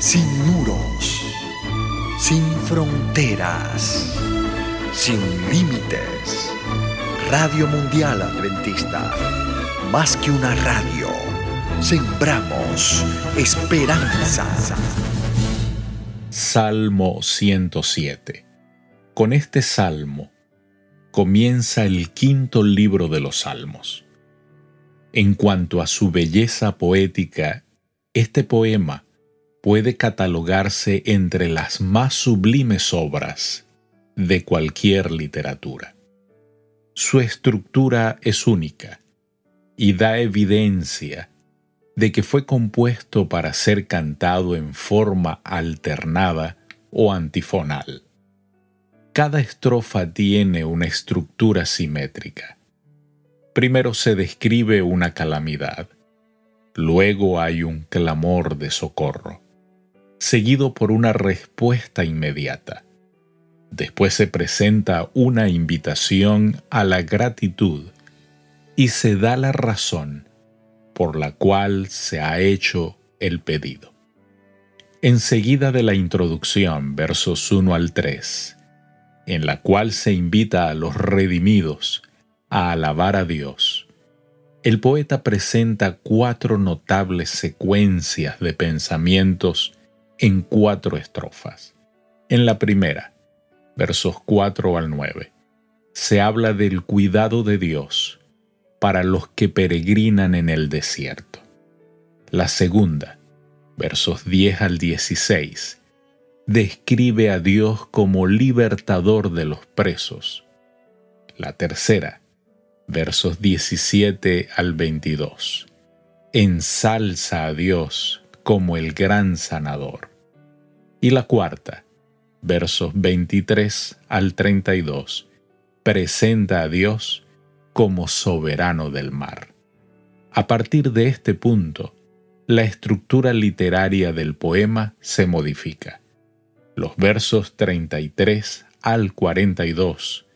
sin muros, sin fronteras, sin límites. Radio Mundial Adventista, más que una radio, sembramos esperanza. Salmo 107. Con este salmo comienza el quinto libro de los salmos. En cuanto a su belleza poética, este poema puede catalogarse entre las más sublimes obras de cualquier literatura. Su estructura es única y da evidencia de que fue compuesto para ser cantado en forma alternada o antifonal. Cada estrofa tiene una estructura simétrica. Primero se describe una calamidad, luego hay un clamor de socorro seguido por una respuesta inmediata. Después se presenta una invitación a la gratitud y se da la razón por la cual se ha hecho el pedido. Enseguida de la introducción, versos 1 al 3, en la cual se invita a los redimidos a alabar a Dios, el poeta presenta cuatro notables secuencias de pensamientos en cuatro estrofas. En la primera, versos 4 al 9, se habla del cuidado de Dios para los que peregrinan en el desierto. La segunda, versos 10 al 16, describe a Dios como libertador de los presos. La tercera, versos 17 al 22, ensalza a Dios como el gran sanador. Y la cuarta, versos 23 al 32, presenta a Dios como soberano del mar. A partir de este punto, la estructura literaria del poema se modifica. Los versos 33 al 42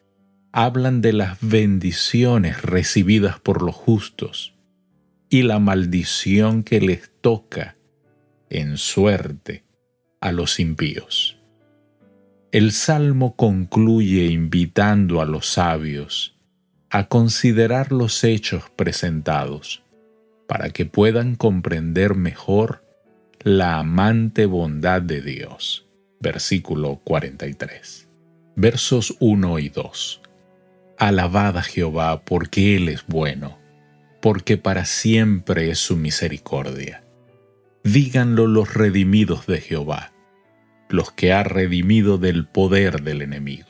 hablan de las bendiciones recibidas por los justos y la maldición que les toca en suerte a los impíos. El salmo concluye invitando a los sabios a considerar los hechos presentados para que puedan comprender mejor la amante bondad de Dios. Versículo 43. Versos 1 y 2. Alabad a Jehová porque Él es bueno, porque para siempre es su misericordia. Díganlo los redimidos de Jehová los que ha redimido del poder del enemigo.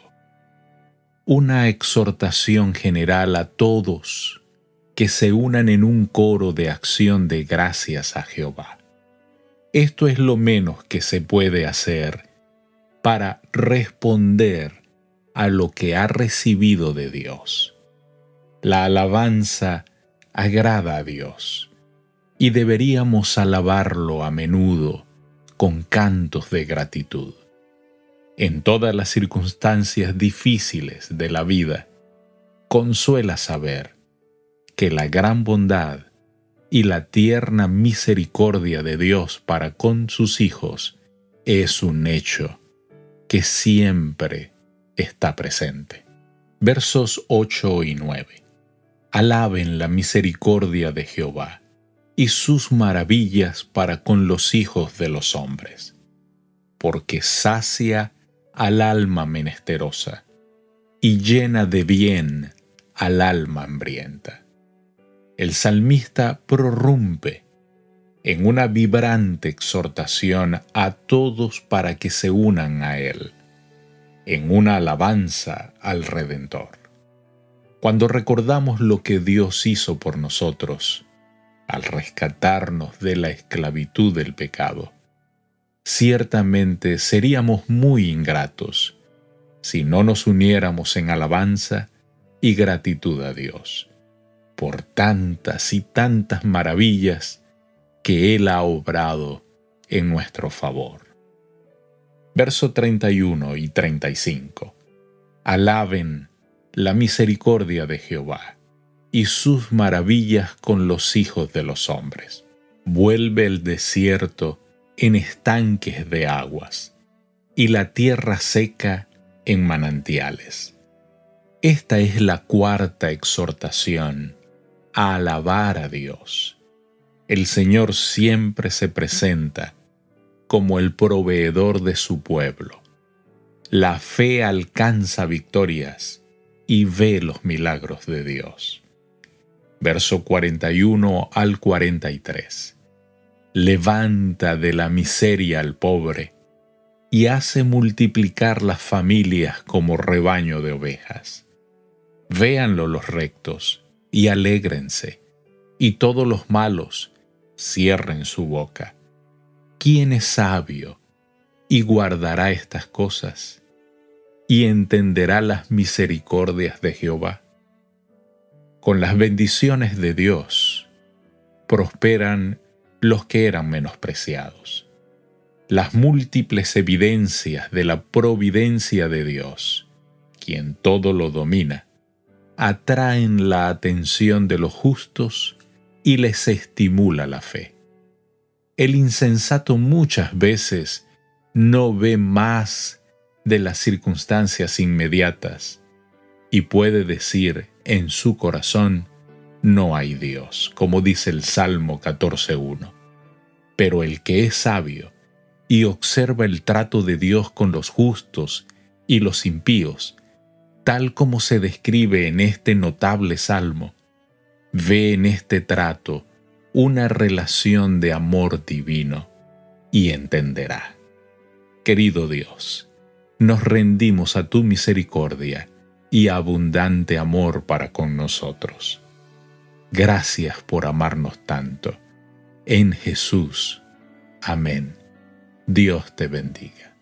Una exhortación general a todos que se unan en un coro de acción de gracias a Jehová. Esto es lo menos que se puede hacer para responder a lo que ha recibido de Dios. La alabanza agrada a Dios y deberíamos alabarlo a menudo con cantos de gratitud. En todas las circunstancias difíciles de la vida, consuela saber que la gran bondad y la tierna misericordia de Dios para con sus hijos es un hecho que siempre está presente. Versos 8 y 9. Alaben la misericordia de Jehová y sus maravillas para con los hijos de los hombres, porque sacia al alma menesterosa y llena de bien al alma hambrienta. El salmista prorrumpe en una vibrante exhortación a todos para que se unan a él, en una alabanza al Redentor. Cuando recordamos lo que Dios hizo por nosotros, al rescatarnos de la esclavitud del pecado. Ciertamente seríamos muy ingratos si no nos uniéramos en alabanza y gratitud a Dios por tantas y tantas maravillas que Él ha obrado en nuestro favor. Verso 31 y 35. Alaben la misericordia de Jehová y sus maravillas con los hijos de los hombres. Vuelve el desierto en estanques de aguas, y la tierra seca en manantiales. Esta es la cuarta exhortación, alabar a Dios. El Señor siempre se presenta como el proveedor de su pueblo. La fe alcanza victorias y ve los milagros de Dios. Verso 41 al 43. Levanta de la miseria al pobre y hace multiplicar las familias como rebaño de ovejas. Véanlo los rectos y alégrense, y todos los malos cierren su boca. ¿Quién es sabio y guardará estas cosas y entenderá las misericordias de Jehová? Con las bendiciones de Dios prosperan los que eran menospreciados. Las múltiples evidencias de la providencia de Dios, quien todo lo domina, atraen la atención de los justos y les estimula la fe. El insensato muchas veces no ve más de las circunstancias inmediatas y puede decir en su corazón, no hay Dios, como dice el Salmo 14.1. Pero el que es sabio y observa el trato de Dios con los justos y los impíos, tal como se describe en este notable salmo, ve en este trato una relación de amor divino y entenderá. Querido Dios, nos rendimos a tu misericordia y abundante amor para con nosotros. Gracias por amarnos tanto. En Jesús. Amén. Dios te bendiga.